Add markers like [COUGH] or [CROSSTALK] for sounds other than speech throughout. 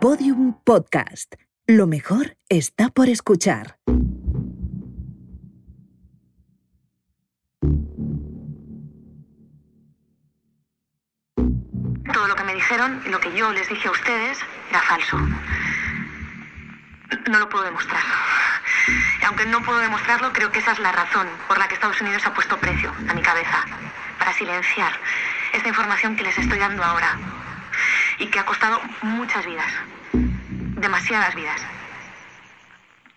Podium Podcast. Lo mejor está por escuchar. Todo lo que me dijeron lo que yo les dije a ustedes era falso. No lo puedo demostrar. Aunque no puedo demostrarlo, creo que esa es la razón por la que Estados Unidos ha puesto precio a mi cabeza. Para silenciar esta información que les estoy dando ahora. Y que ha costado muchas vidas. Demasiadas vidas.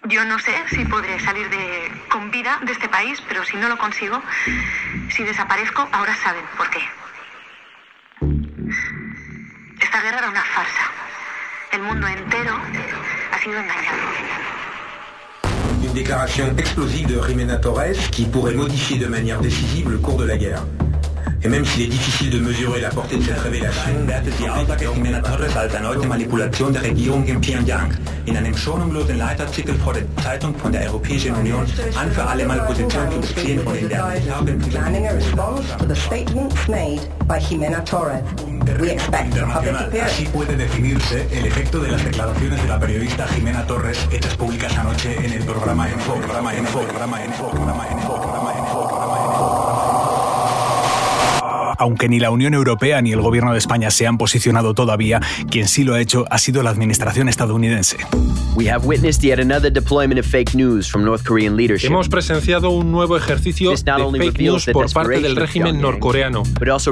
Yo no sé si podré salir de, con vida de este país, pero si no lo consigo, si desaparezco, ahora saben por qué. Esta guerra era una farsa. El mundo entero ha sido engañado. Une déclaration explosive de Jimena Torres qui pourrait modifier de manière décisive le cours de la guerre. Et même s'il est difficile de mesurer la portée de cette révélation, die Aussage Jimena Torres als erneute Manipulation der Regierung in Pyongyang. In einem schonungslosen Leitartikel Zeitung von der Europäischen Union an für alle Mal Position zu beziehen und in der internacional. Así puede definirse el efecto de las declaraciones de la periodista Jimena Torres hechas públicas anoche en el programa Info, programa Info, programa Info, programa Info, programa Info, programa Info. Aunque ni la Unión Europea ni el Gobierno de España se han posicionado todavía, quien sí lo ha hecho ha sido la administración estadounidense. We have witnessed yet another deployment of fake news from North Korean leadership. Hemos presenciado un nuevo ejercicio de fake news por parte del régimen norcoreano.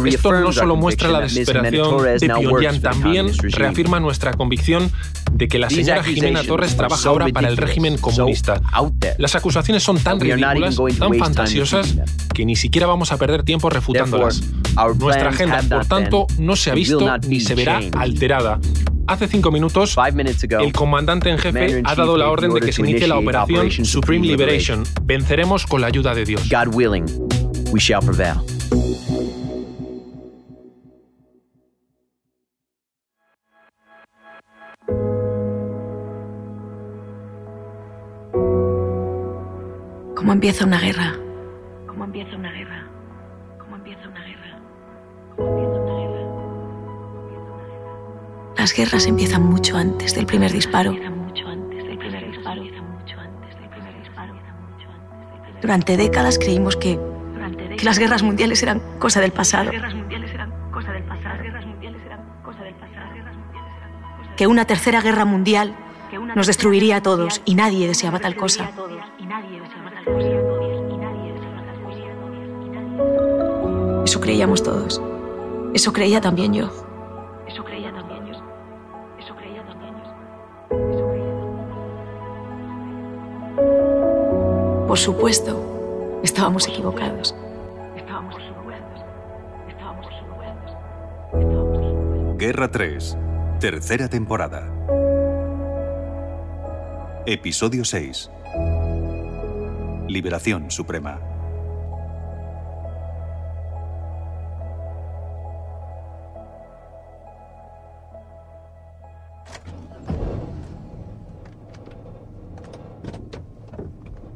Esto no solo muestra la desesperación de Pyongyang, también reafirma nuestra convicción de que la señora Jimena Torres trabaja ahora para el régimen comunista. Las acusaciones son tan ridículas, tan fantasiosas, que ni siquiera vamos a perder tiempo refutándolas. Nuestra agenda, por not tanto, been no se ha visto ni be se verá alterada. Hace cinco minutos, Five minutes ago, el comandante en jefe Commander-in-Chief ha dado la gave orden de order que se to inicie la operación Operation Supreme Supreme Liberation. Venceremos con la ayuda de Dios. God willing, we shall prevail. ¿Cómo empieza una guerra? ¿Cómo empieza una guerra? Las guerras empiezan mucho antes del primer disparo. Durante décadas creímos que, que las guerras mundiales eran cosa del pasado, que una tercera guerra mundial nos destruiría a todos y nadie deseaba tal cosa. Eso creíamos todos. Eso creía también yo. Por supuesto, estábamos equivocados. Estábamos equivocados. Estábamos equivocados. Estábamos. Guerra 3, tercera temporada. Episodio 6. Liberación Suprema.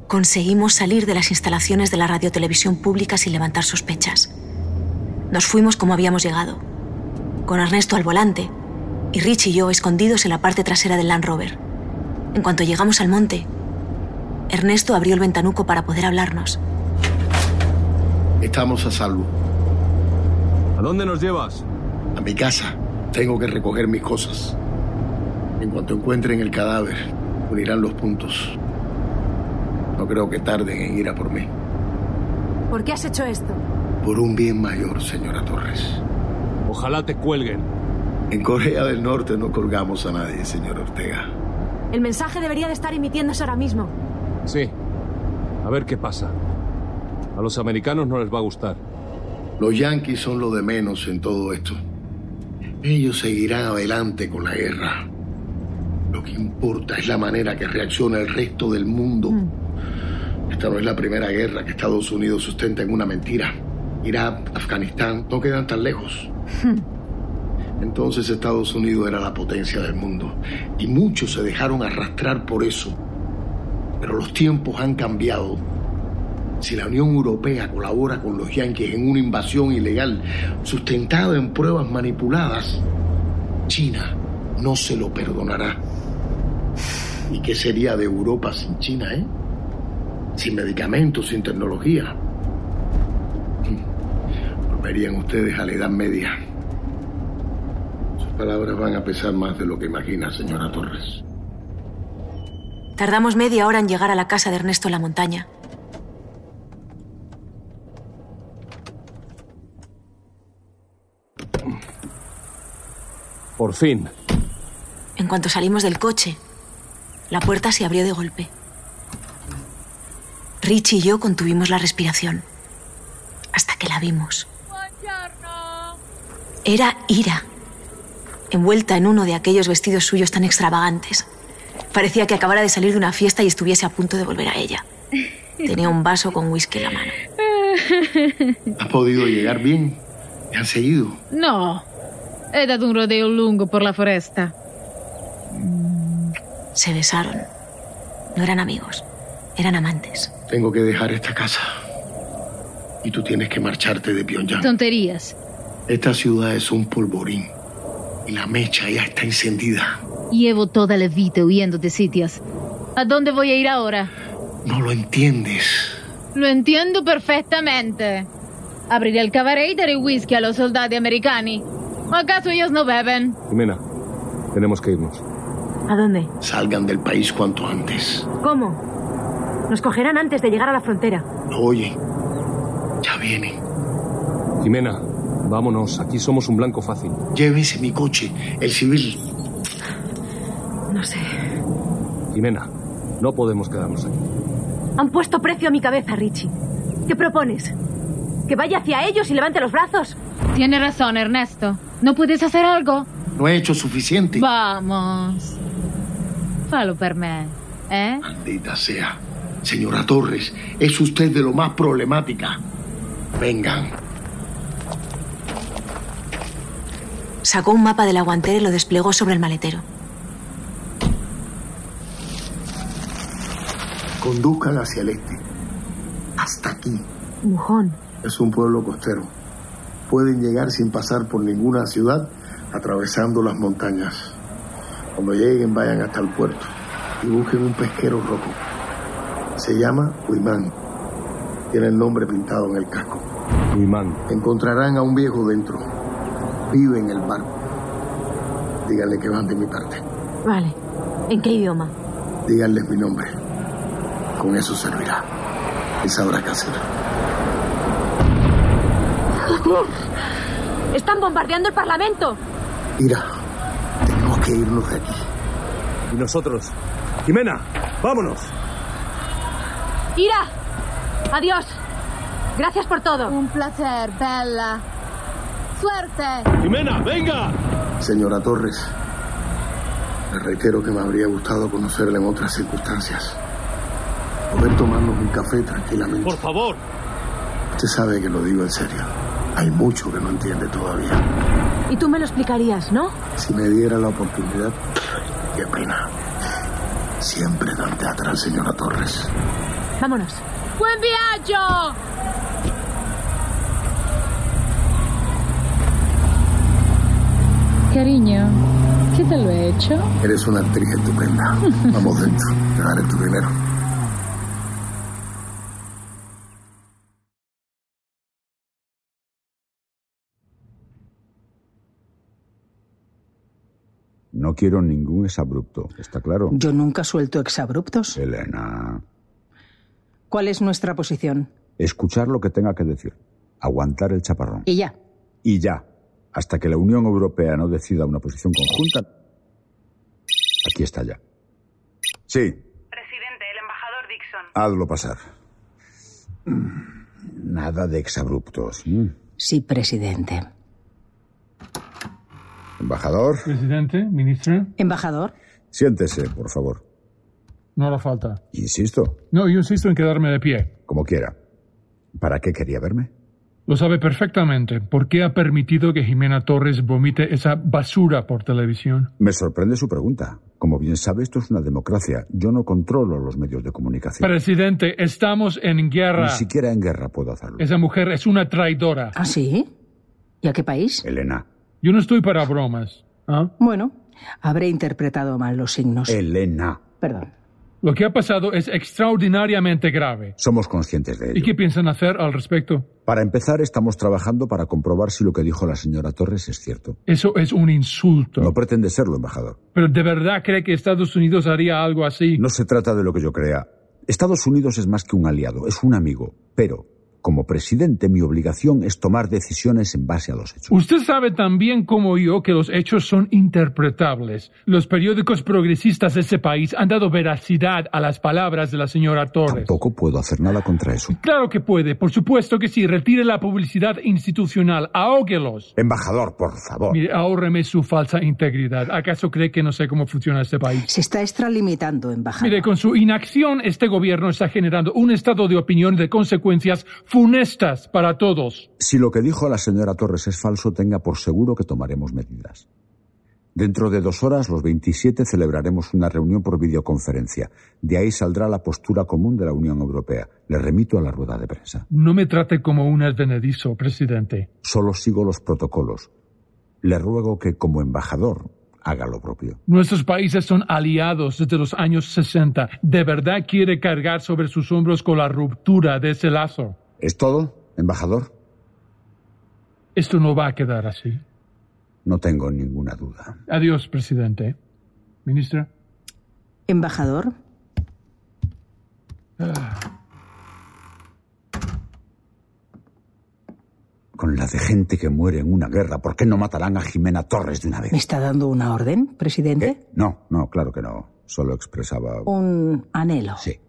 Conseguimos salir de las instalaciones de la radiotelevisión pública sin levantar sospechas. Nos fuimos como habíamos llegado, con Ernesto al volante y Rich y yo escondidos en la parte trasera del Land Rover. En cuanto llegamos al monte, Ernesto abrió el ventanuco para poder hablarnos. Estamos a salvo. ¿A dónde nos llevas? A mi casa. Tengo que recoger mis cosas. En cuanto encuentren el cadáver, unirán los puntos. No creo que tarden en ir a por mí. ¿Por qué has hecho esto? Por un bien mayor, señora Torres. Ojalá te cuelguen. En Corea del Norte no colgamos a nadie, señor Ortega. El mensaje debería de estar emitiéndose ahora mismo. Sí. A ver qué pasa. A los americanos no les va a gustar. Los yanquis son lo de menos en todo esto. Ellos seguirán adelante con la guerra. Lo que importa es la manera que reacciona el resto del mundo. Esta no es la primera guerra que Estados Unidos sustenta en una mentira. Irak, Afganistán, no quedan tan lejos. Entonces Estados Unidos era la potencia del mundo y muchos se dejaron arrastrar por eso. Pero los tiempos han cambiado. Si la Unión Europea colabora con los yanquis en una invasión ilegal sustentada en pruebas manipuladas, China no se lo perdonará. ¿Y qué sería de Europa sin China, eh? Sin medicamentos, sin tecnología. Volverían ustedes a la Edad Media. Sus palabras van a pesar más de lo que imagina, señora Torres. Tardamos media hora en llegar a la casa de Ernesto en la montaña. Por fin. En cuanto salimos del coche, la puerta se abrió de golpe. Rich y yo contuvimos la respiración hasta que la vimos. Era Ira, envuelta en uno de aquellos vestidos suyos tan extravagantes. Parecía que acabara de salir de una fiesta y estuviese a punto de volver a ella. Tenía un vaso con whisky en la mano. [LAUGHS] ¿Ha podido llegar bien? ¿Me han seguido? No. He dado un rodeo lungo por la foresta. Se besaron. No eran amigos, eran amantes. Tengo que dejar esta casa. Y tú tienes que marcharte de Pyongyang. Tonterías. Esta ciudad es un polvorín. Y la mecha ya está encendida. Llevo toda la vida huyendo de sitios. ¿A dónde voy a ir ahora? No lo entiendes. Lo entiendo perfectamente. Abriré el cabaret y daré whisky a los soldados americanos. ¿Acaso ellos no beben? Jimena, tenemos que irnos. ¿A dónde? Salgan del país cuanto antes. ¿Cómo? Nos cogerán antes de llegar a la frontera. Oye, ya vienen. Jimena, vámonos. Aquí somos un blanco fácil. Llévese mi coche, el civil. No sé. Jimena, no podemos quedarnos aquí. Han puesto precio a mi cabeza, Richie. ¿Qué propones? ¿Que vaya hacia ellos y levante los brazos? Tiene razón, Ernesto. ¿No puedes hacer algo? No he hecho suficiente. Vamos. Falo per me, ¿eh? Maldita sea. Señora Torres, es usted de lo más problemática. Vengan. Sacó un mapa de la guantera y lo desplegó sobre el maletero. Conduzcan hacia el este. Hasta aquí. Mujón. Es un pueblo costero. Pueden llegar sin pasar por ninguna ciudad, atravesando las montañas. Cuando lleguen, vayan hasta el puerto y busquen un pesquero rojo. Se llama Huimán. Tiene el nombre pintado en el casco. Huimán. Encontrarán a un viejo dentro. Vive en el barco. Díganle que van de mi parte. Vale. ¿En qué idioma? Díganles mi nombre. Con eso servirá. Y sabrá qué hacer. ¡Están bombardeando el Parlamento! Mira, tenemos que irnos de aquí. ¿Y nosotros? Jimena, vámonos. ¡Ira! ¡Adiós! Gracias por todo. Un placer, Bella. ¡Suerte! Jimena, venga. Señora Torres, le reitero que me habría gustado conocerla en otras circunstancias. Poder tomarnos un café tranquilamente. Por favor. Usted sabe que lo digo en serio. Hay mucho que no entiende todavía. Y tú me lo explicarías, ¿no? Si me diera la oportunidad, qué pena. Siempre dante atrás, señora Torres. Vámonos. ¡Buen viaje! Cariño, ¿qué te lo he hecho? Eres una actriz estupenda. Vamos dentro. Te daré tu dinero. No quiero ningún exabrupto, ¿está claro? Yo nunca suelto exabruptos. Elena. ¿Cuál es nuestra posición? Escuchar lo que tenga que decir. Aguantar el chaparrón. Y ya. Y ya. Hasta que la Unión Europea no decida una posición conjunta. Aquí está ya. Sí, Presidente, el embajador Dixon. hazlo pasar. Nada de exabruptos. Sí, presidente. Embajador, Presidente, ministra, Embajador. siéntese, por favor. no hará falta. Insisto, No, yo insisto en quedarme de pie. como quiera. ¿Para qué quería verme? Lo sabe perfectamente. ¿Por qué ha permitido que Jimena Torres vomite esa basura por televisión? Me sorprende su pregunta. Como bien sabe, esto es una democracia. Yo no controlo los medios de comunicación. Presidente, estamos en guerra. Ni siquiera en guerra puedo hacerlo. Esa mujer es una traidora. ¿Ah, sí? ¿Y a qué país? Elena, Yo no estoy para bromas. ¿ah? Bueno, Habré interpretado mal los signos. Elena. Perdón. Lo que ha pasado es extraordinariamente grave. Somos conscientes de ello. ¿Y qué piensan hacer al respecto? Para empezar, estamos trabajando para comprobar si lo que dijo la señora Torres es cierto. Eso es un insulto. No pretende serlo, embajador. ¿Pero de verdad cree que Estados Unidos haría algo así? No se trata de lo que yo crea. Estados Unidos es más que un aliado, es un amigo. Pero, como presidente, mi obligación es tomar decisiones en base a los hechos. Usted sabe tan bien como yo que los hechos son interpretables. Los periódicos progresistas de ese país han dado veracidad a las palabras de la señora Torres. Tampoco puedo hacer nada contra eso. Claro que puede, por supuesto que sí. Retire la publicidad institucional, ahóguelos. Embajador, por favor. Mire, ahórreme su falsa integridad. ¿Acaso cree que no sé cómo funciona este país? Se está extralimitando, embajador. Mire, con su inacción, este gobierno está generando un estado de opinión de consecuencias funestas para todos. Si lo que dijo la señora Torres es falso, tenga por seguro que tomaremos medidas. Dentro de dos horas, los 27, celebraremos una reunión por videoconferencia. De ahí saldrá la postura común de la Unión Europea. Le remito a la rueda de prensa. No me trate como un advenedizo, presidente. Solo sigo los protocolos. Le ruego que, como embajador, haga lo propio. Nuestros países son aliados desde los años 60. ¿De verdad quiere cargar sobre sus hombros con la ruptura de ese lazo? ¿Es todo, embajador? Esto no va a quedar así. No tengo ninguna duda. Adiós, presidente. Ministra. Embajador. Ah. Con la de gente que muere en una guerra, ¿por qué no matarán a Jimena Torres de una vez? ¿Me está dando una orden, presidente? ¿Eh? No, no, claro que no. Solo expresaba... Un anhelo. Sí,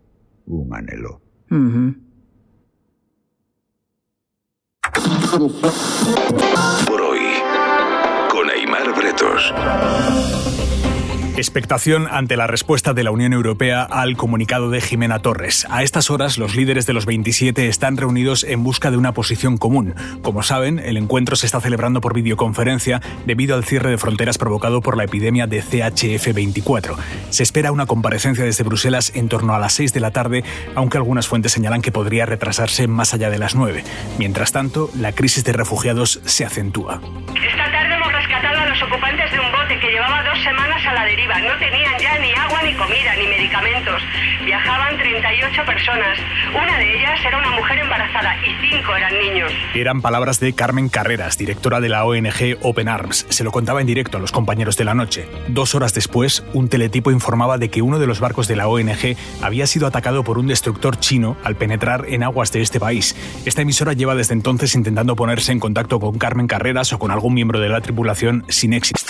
un anhelo. Ujú. Por hoy, con Aymar Bretos. Expectación ante la respuesta de la Unión Europea al comunicado de Jimena Torres. A estas horas, los líderes de los 27 están reunidos en busca de una posición común. Como saben, el encuentro se está celebrando por videoconferencia debido al cierre de fronteras provocado por la epidemia de CHF24. Se espera una comparecencia desde Bruselas en torno a las 6 de la tarde, aunque algunas fuentes señalan que podría retrasarse más allá de las 9. Mientras tanto, la crisis de refugiados se acentúa. Esta tarde hemos rescatado los ocupantes de un bote que llevaba dos semanas a la deriva. No tenían ya ni agua, ni comida, ni medicamentos. Viajaban 38 personas. Una de ellas era una mujer embarazada y cinco eran niños. Eran palabras de Carmen Carreras, directora de la ONG Open Arms. Se lo contaba en directo a los compañeros de la noche. Dos horas después, un teletipo informaba de que uno de los barcos de la ONG había sido atacado por un destructor chino al penetrar en aguas de este país. Esta emisora lleva desde entonces intentando ponerse en contacto con Carmen Carreras o con algún miembro de la tripulación sin éxito.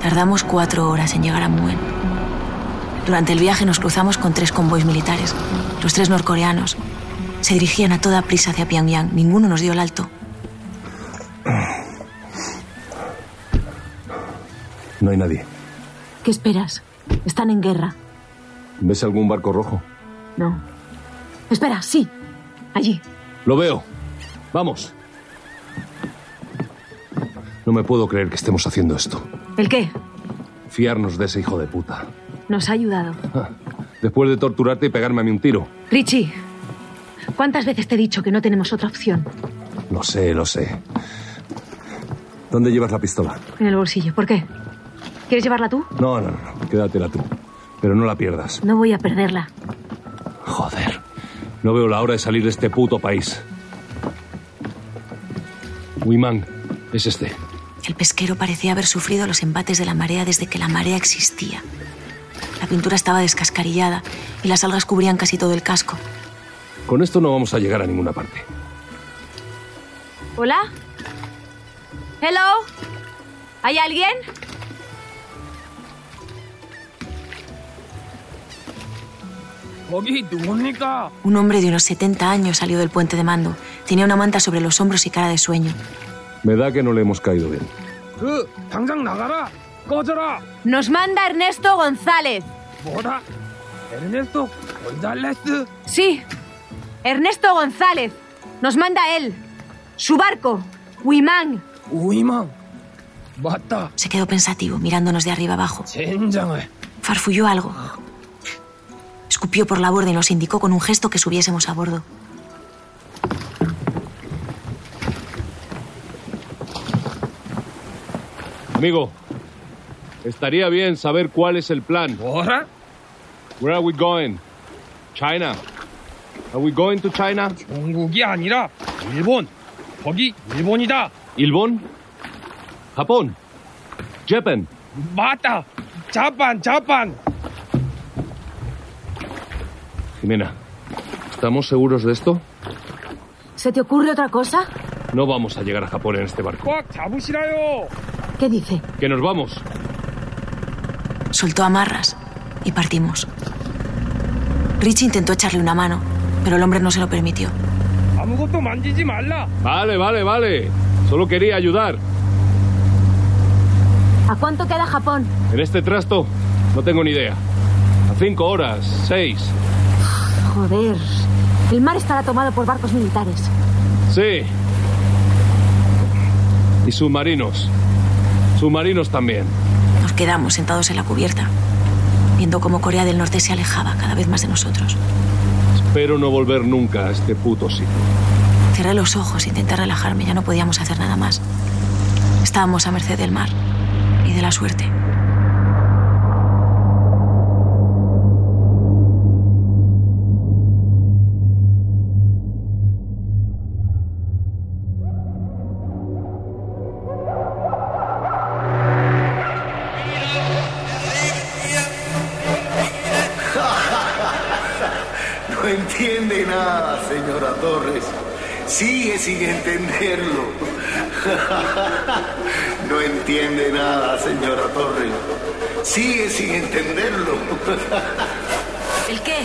Tardamos cuatro horas en llegar a Muen. Durante el viaje nos cruzamos con tres convoys militares. Los tres norcoreanos se dirigían a toda prisa hacia Pyongyang. Ninguno nos dio el alto. No hay nadie. ¿Qué esperas? Están en guerra. ¿Ves algún barco rojo? No. Espera, sí. Allí. Lo veo. Vamos. No me puedo creer que estemos haciendo esto. ¿El qué? Fiarnos de ese hijo de puta. Nos ha ayudado. Después de torturarte y pegarme a mí un tiro. Richie, ¿cuántas veces te he dicho que no tenemos otra opción? Lo sé, lo sé. ¿Dónde llevas la pistola? En el bolsillo. ¿Por qué? ¿Quieres llevarla tú? No, no, no. Quédatela tú. Pero no la pierdas. No voy a perderla. Joder. No veo la hora de salir de este puto país. Wiman, es este. El pesquero parecía haber sufrido los embates de la marea desde que la marea existía. La pintura estaba descascarillada y las algas cubrían casi todo el casco. Con esto no vamos a llegar a ninguna parte. ¿Hola? ¿Hello? ¿Hay alguien? Un hombre de unos 70 años salió del puente de mando. Tenía una manta sobre los hombros y cara de sueño. Me da que no le hemos caído bien. Nos manda Ernesto González. ¿Ernesto González? Sí, Ernesto González. Nos manda él. Su barco, Wiman. Wiman. Bata. Se quedó pensativo, mirándonos de arriba abajo. Farfulló algo escupió por la borda y nos indicó con un gesto que subiésemos a bordo. Amigo, estaría bien saber cuál es el plan. ¿Ahora? Where are we going? China. Are we going to China? 중국이 아니라 일본. 거기 일본이다. 일본? Japón. Japan. 맞다. 자판, 자판. Jimena, ¿estamos seguros de esto? ¿Se te ocurre otra cosa? No vamos a llegar a Japón en este barco. ¿Qué dice? Que nos vamos. Soltó amarras y partimos. Rich intentó echarle una mano, pero el hombre no se lo permitió. Vale, vale, vale. Solo quería ayudar. ¿A cuánto queda Japón? En este trasto no tengo ni idea. A cinco horas, seis. Joder. El mar estará tomado por barcos militares. Sí. Y submarinos. Submarinos también. Nos quedamos sentados en la cubierta, viendo cómo Corea del Norte se alejaba cada vez más de nosotros. Espero no volver nunca a este puto sitio. Cerré los ojos e intenté relajarme, ya no podíamos hacer nada más. Estábamos a merced del mar y de la suerte. Sin entenderlo. [LAUGHS] No entiende nada, señora Torres. Sigue sin entenderlo. [LAUGHS] ¿El qué?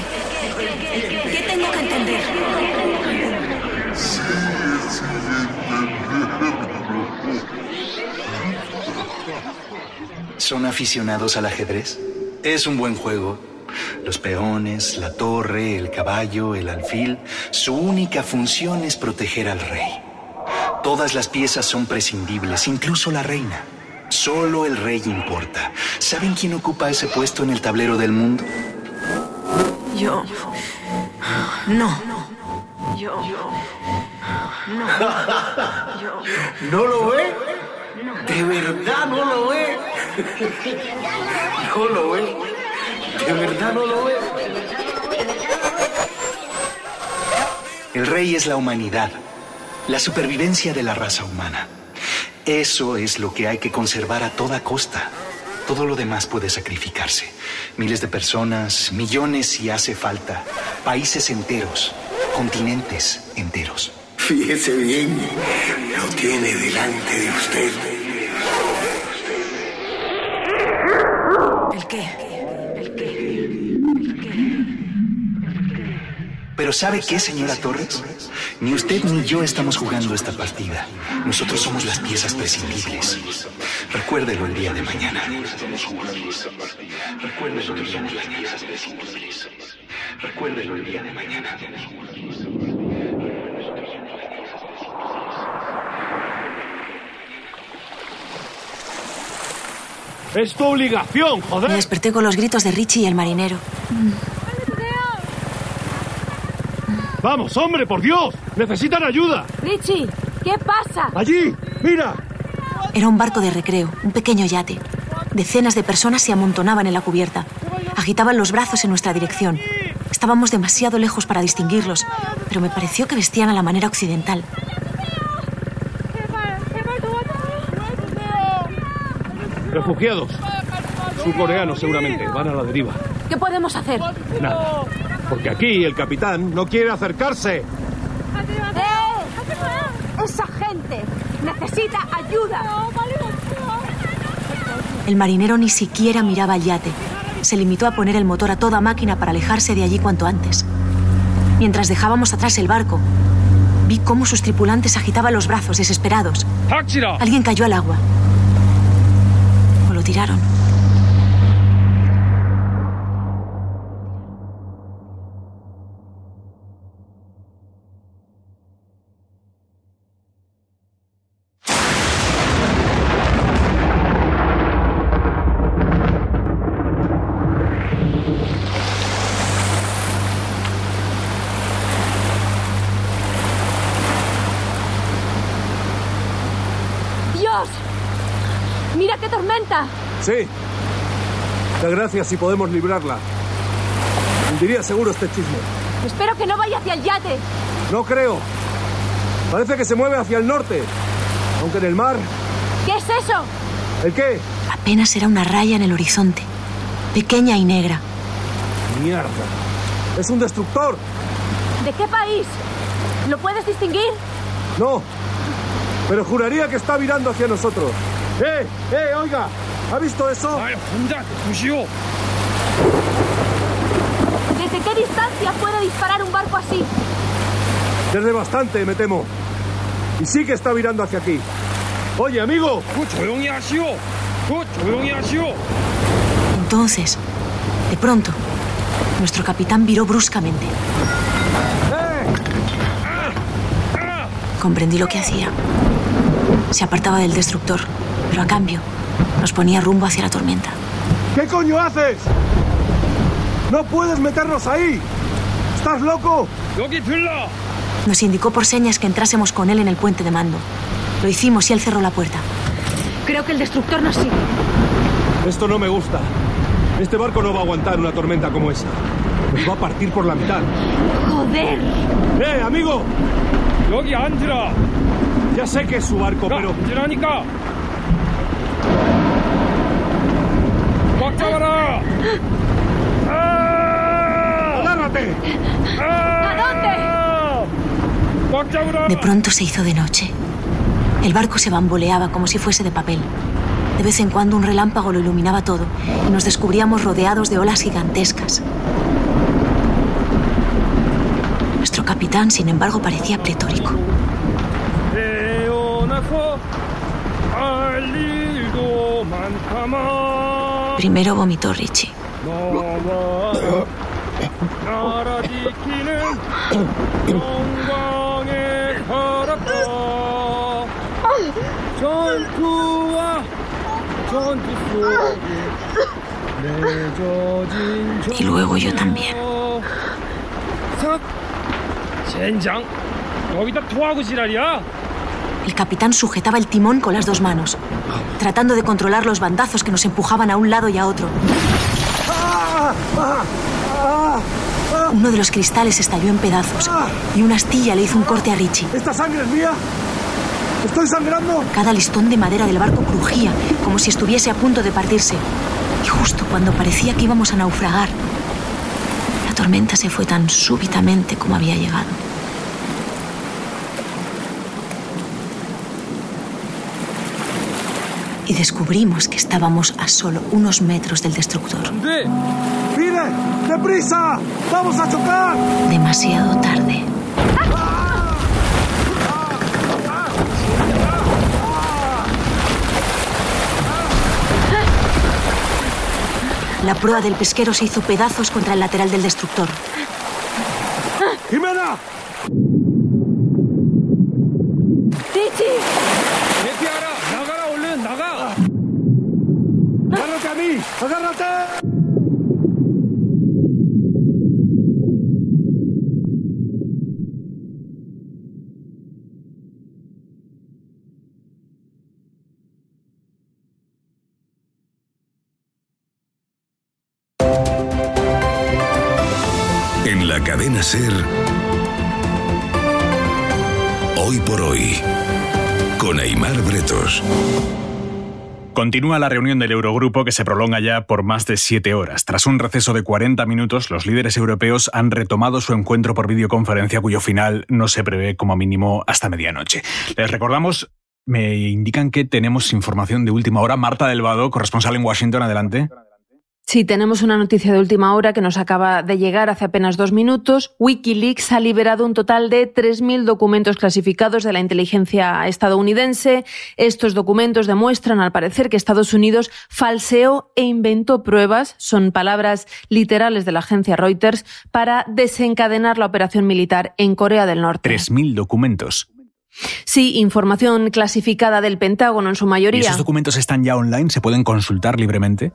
¿Qué tengo que entender? ¿Son aficionados al ajedrez? Es un buen juego. Los peones, la torre, el caballo, el alfil, su única función es proteger al rey. Todas las piezas son prescindibles, incluso la reina. Solo el rey importa. ¿Saben quién ocupa ese puesto en el tablero del mundo? Yo. No. Yo. No. Yo. [LAUGHS] ¿No lo ve? ¿De verdad no lo ve? [LAUGHS] No lo ve. ¿De verdad no lo ve? El rey es la humanidad, la supervivencia de la raza humana. Eso es lo que hay que conservar a toda costa. Todo lo demás puede sacrificarse. Miles de personas, millones si hace falta, países enteros, continentes enteros. Fíjese bien, lo tiene delante de usted. ¿El qué? Pero ¿sabe qué, señora Torres? Ni usted ni yo estamos jugando esta partida. Nosotros somos las piezas prescindibles. Recuérdelo el día de mañana. Recuérdelo el día de mañana. Recuérdelo el día de mañana. ¡Es tu obligación, Me joder! desperté con los gritos de Richie y el marinero. ¡Vamos, hombre, por Dios! ¡Necesitan ayuda! Richie, ¿qué pasa? ¡Allí! ¡Mira! Era un barco de recreo, un pequeño yate. Decenas de personas se amontonaban en la cubierta. Agitaban los brazos en nuestra dirección. Estábamos demasiado lejos para distinguirlos, pero me pareció que vestían a la manera occidental. Refugiados. Surcoreanos, seguramente. Van a la deriva. ¿Qué podemos hacer? Nada. Porque aquí el capitán no quiere acercarse. ¡Eh! ¡Esa gente necesita ayuda! El marinero ni siquiera miraba al yate. Se limitó a poner el motor a toda máquina para alejarse de allí cuanto antes. Mientras dejábamos atrás el barco, vi cómo sus tripulantes agitaban los brazos desesperados. Alguien cayó al agua. O lo tiraron. tormenta! Sí. Gracias si podemos librarla. Hundiría seguro este chisme. Espero que no vaya hacia el yate. No creo. Parece que se mueve hacia el norte. Aunque en el mar. ¿Qué es eso? ¿El qué? Apenas era una raya en el horizonte, pequeña y negra. Mierda. Es un destructor. ¿De qué país? ¿Lo puedes distinguir? No. Pero juraría que está virando hacia nosotros. ¡Eh! ¡Eh! Oiga. ¿Ha visto eso? ¿Desde qué distancia puede disparar un barco así? Desde bastante, me temo. Y sí que está virando hacia aquí. Oye, amigo. Entonces, de pronto, nuestro capitán viró bruscamente. Comprendí lo que hacía. Se apartaba del destructor, pero a cambio nos ponía rumbo hacia la tormenta. ¿Qué coño haces? ¡No puedes meternos ahí! ¿Estás loco? Nos indicó por señas que entrásemos con él en el puente de mando. Lo hicimos y él cerró la puerta. Creo que el destructor nos sigue. Esto no me gusta. Este barco no va a aguantar una tormenta como esa. Nos va a partir por la mitad. ¡Joder! ¡Eh, amigo! Ya sé que es su barco, pero... ¡Agárrate! ¡A dónde? De pronto se hizo de noche. El barco se bamboleaba como si fuese de papel. De vez en cuando un relámpago lo iluminaba todo y nos descubríamos rodeados de olas gigantescas. Nuestro capitán, sin embargo, parecía pletórico. Primero vomitó Richie. Y luego yo también. El capitán sujetaba el timón con las dos manos, tratando de controlar los bandazos que nos empujaban a un lado y a otro. Uno de los cristales estalló en pedazos y una astilla le hizo un corte a Richie. ¿Esta sangre es mía? ¿Estoy sangrando? Cada listón de madera del barco crujía, como si estuviese a punto de partirse. Y justo cuando parecía que íbamos a naufragar, la tormenta se fue tan súbitamente como había llegado. Y descubrimos que estábamos a solo unos metros del destructor. 네 ¡Mire! ¡Deprisa! ¡Vamos a chocar! Demasiado tarde. La proa del pesquero se hizo pedazos contra el lateral del destructor. ¡Jimena! Ser. Hoy por hoy. Con Aymar Bretos. Continúa la reunión del Eurogrupo que se prolonga ya por más de siete horas. Tras un receso de 40 minutos, los líderes europeos han retomado su encuentro por videoconferencia cuyo final no se prevé como mínimo hasta medianoche. Les recordamos, me indican que tenemos información de última hora. Marta Delvado, corresponsal en Washington, adelante. Sí, tenemos una noticia de última hora que nos acaba de llegar hace apenas dos minutos. Wikileaks ha liberado un total de 3.000 documentos clasificados de la inteligencia estadounidense. Estos documentos demuestran, al parecer, que Estados Unidos falseó e inventó pruebas, son palabras literales de la agencia Reuters, para desencadenar la operación militar en Corea del Norte. 3.000 documentos. Sí, información clasificada del Pentágono en su ¿Y mayoría. esos documentos están ya online? ¿Se pueden consultar libremente?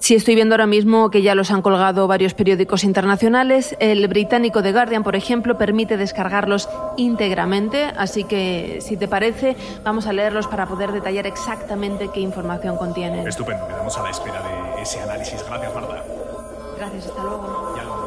Sí, estoy viendo ahora mismo que ya los han colgado varios periódicos internacionales. El británico The Guardian, por ejemplo, permite descargarlos íntegramente, así que si te parece, vamos a leerlos para poder detallar exactamente qué información contienen. Estupendo, quedamos a la espera de ese análisis. Gracias, Marta. Gracias, hasta luego.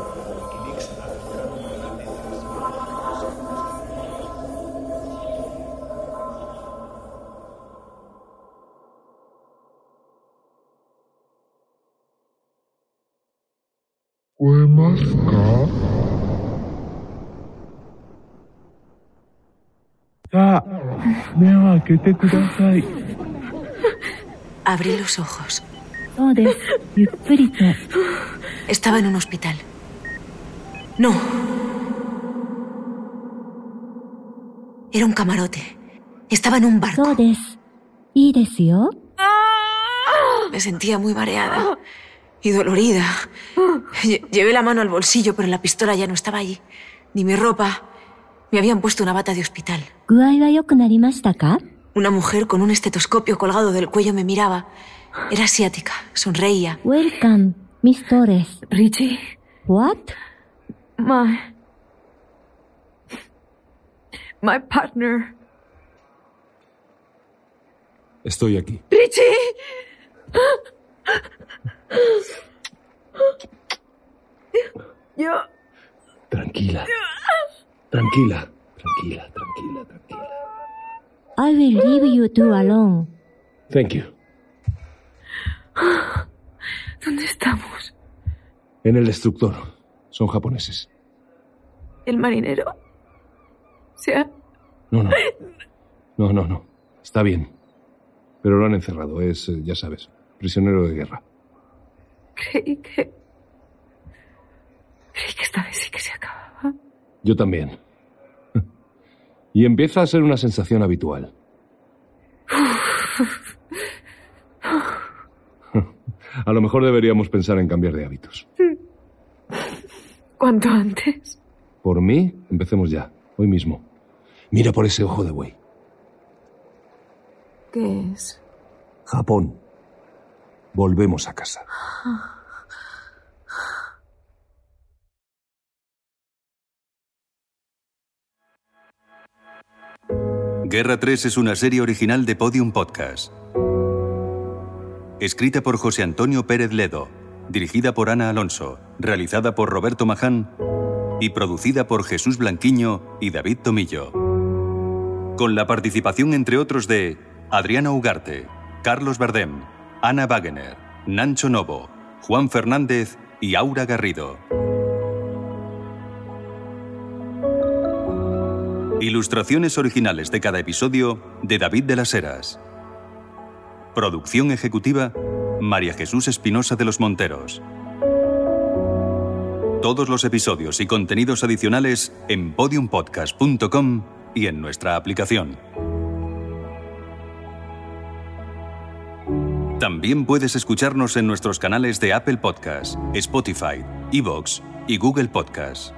Ah. Abrí los ojos. Estaba en un hospital. No. Era un camarote. Estaba en un barco. Me sentía muy mareada y dolorida. Ah. Llevé la mano al bolsillo, pero la pistola ya no estaba allí. Ni mi ropa. Me habían puesto una bata de hospital. Una mujer con un estetoscopio colgado del cuello me miraba. Era asiática, sonreía. Welcome, Miss Torres. Richie. What? My. My partner. Estoy aquí. Richie. [LAUGHS] Yo. Tranquila. Tranquila. Tranquila, tranquila, tranquila. I will leave you two alone. Thank you. ¿Dónde estamos? En el destructor. Son japoneses. El marinero. Se ha... No, no. No, no, no. Está bien. Pero lo han encerrado. Es, eh, ya sabes, prisionero de guerra. Creí que. Creí que esta vez sí que se acababa. Yo también. [LAUGHS] Y empieza a ser una sensación habitual. [LAUGHS] A lo mejor deberíamos pensar en cambiar de hábitos. ¿Cuánto antes? Por mí, empecemos ya, hoy mismo. Mira por ese ojo de buey. ¿Qué es? Japón. Volvemos a casa. Guerra 3 es una serie original de Podium Podcast. Escrita por José Antonio Pérez Ledo, dirigida por Ana Alonso, realizada por Roberto Maján y producida por Jesús Blanquiño y David Tomillo. Con la participación, entre otros, de Adriana Ugarte, Carlos Bardem, Ana Wagener, Nancho Novo, Juan Fernández y Aura Garrido. Ilustraciones originales de cada episodio de David de las Heras. Producción ejecutiva María Jesús Espinosa de los Monteros. Todos los episodios y contenidos adicionales en podiumpodcast.com y en nuestra aplicación. También puedes escucharnos en nuestros canales de Apple Podcast, Spotify, Evox y Google Podcast.